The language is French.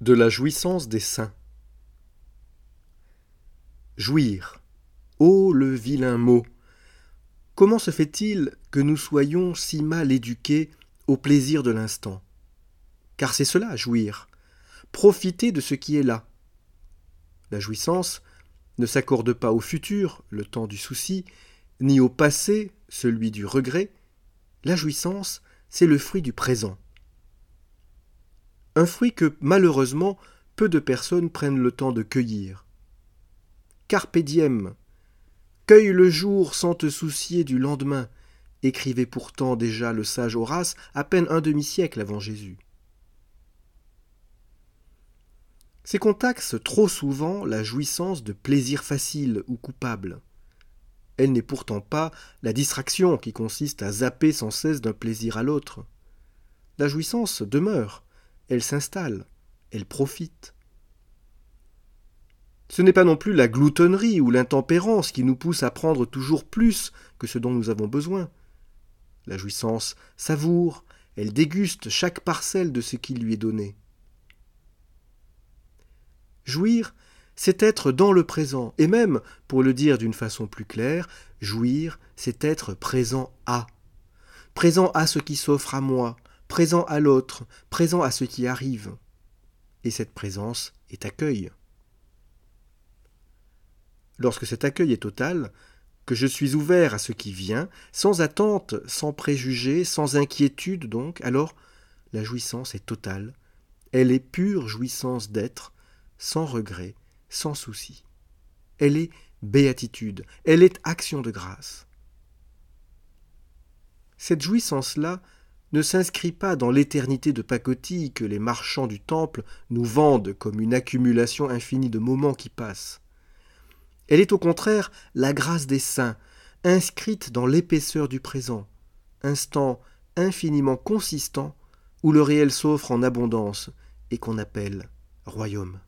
De la jouissance des saints. Jouir. Ô le vilain mot. Comment se fait-il que nous soyons si mal éduqués au plaisir de l'instant? Car c'est cela, jouir. Profiter de ce qui est là. La jouissance ne s'accorde pas au futur, le temps du souci, ni au passé, celui du regret. La jouissance, c'est le fruit du présent un fruit que malheureusement peu de personnes prennent le temps de cueillir. Carpe diem. Cueille le jour sans te soucier du lendemain, écrivait pourtant déjà le sage Horace à peine un demi-siècle avant Jésus. C'est qu'on taxe trop souvent la jouissance de plaisir facile ou coupable. Elle n'est pourtant pas la distraction qui consiste à zapper sans cesse d'un plaisir à l'autre. La jouissance demeure, elle s'installe, elle profite. Ce n'est pas non plus la gloutonnerie ou l'intempérance qui nous pousse à prendre toujours plus que ce dont nous avons besoin. La jouissance savoure, elle déguste chaque parcelle de ce qui lui est donné. Jouir, c'est être dans le présent, et même, pour le dire d'une façon plus claire, jouir, c'est être présent à. Présent à ce qui s'offre à moi, présent à l'autre, présent à ce qui arrive. Et cette présence est accueil. Lorsque cet accueil est total, que je suis ouvert à ce qui vient, sans attente, sans préjugés, sans inquiétude donc, alors la jouissance est totale. Elle est pure jouissance d'être, sans regret, sans souci. Elle est béatitude, elle est action de grâce. Cette jouissance-là, ne s'inscrit pas dans l'éternité de pacotille que les marchands du temple nous vendent comme une accumulation infinie de moments qui passent. Elle est au contraire la grâce des saints, inscrite dans l'épaisseur du présent, instant infiniment consistant où le réel s'offre en abondance et qu'on appelle royaume.